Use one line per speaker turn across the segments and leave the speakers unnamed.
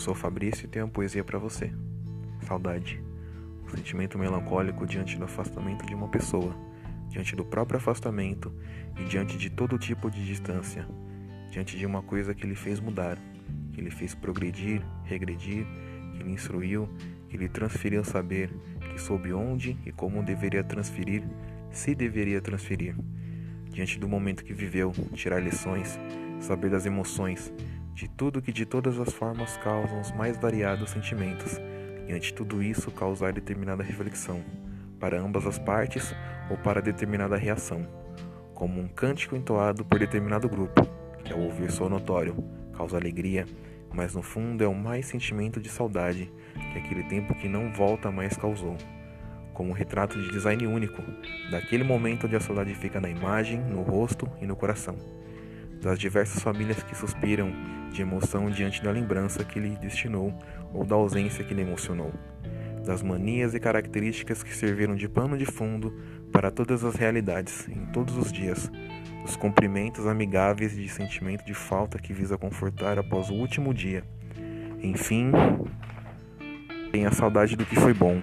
sou Fabrício e tenho uma poesia para você. Saudade. O sentimento melancólico diante do afastamento de uma pessoa, diante do próprio afastamento e diante de todo tipo de distância, diante de uma coisa que lhe fez mudar, que lhe fez progredir, regredir, que lhe instruiu, que lhe transferiu saber, que soube onde e como deveria transferir, se deveria transferir. Diante do momento que viveu, tirar lições, saber das emoções, de tudo que de todas as formas causam os mais variados sentimentos, e ante tudo isso causar determinada reflexão, para ambas as partes ou para determinada reação, como um cântico entoado por determinado grupo, que ao ouvir sou notório, causa alegria, mas no fundo é o mais sentimento de saudade que aquele tempo que não volta mais causou. Como um retrato de design único, daquele momento onde a saudade fica na imagem, no rosto e no coração das diversas famílias que suspiram de emoção diante da lembrança que lhe destinou ou da ausência que lhe emocionou, das manias e características que serviram de pano de fundo para todas as realidades, em todos os dias, dos cumprimentos amigáveis de sentimento de falta que visa confortar após o último dia. Enfim, tem a saudade do que foi bom,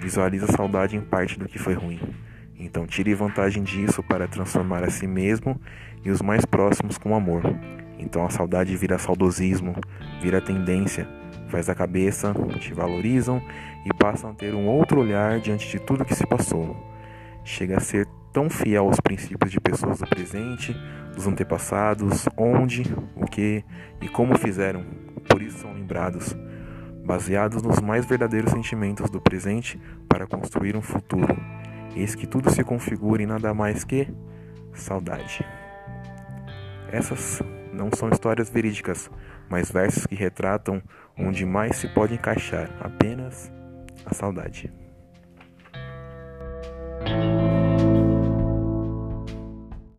visualiza a saudade em parte do que foi ruim. Então tire vantagem disso para transformar a si mesmo e os mais próximos com amor. Então a saudade vira saudosismo, vira tendência, faz a cabeça, te valorizam e passam a ter um outro olhar diante de tudo que se passou. Chega a ser tão fiel aos princípios de pessoas do presente, dos antepassados, onde, o que e como fizeram, por isso são lembrados, baseados nos mais verdadeiros sentimentos do presente para construir um futuro Eis que tudo se configura em nada mais que saudade. Essas não são histórias verídicas, mas versos que retratam onde mais se pode encaixar apenas a saudade.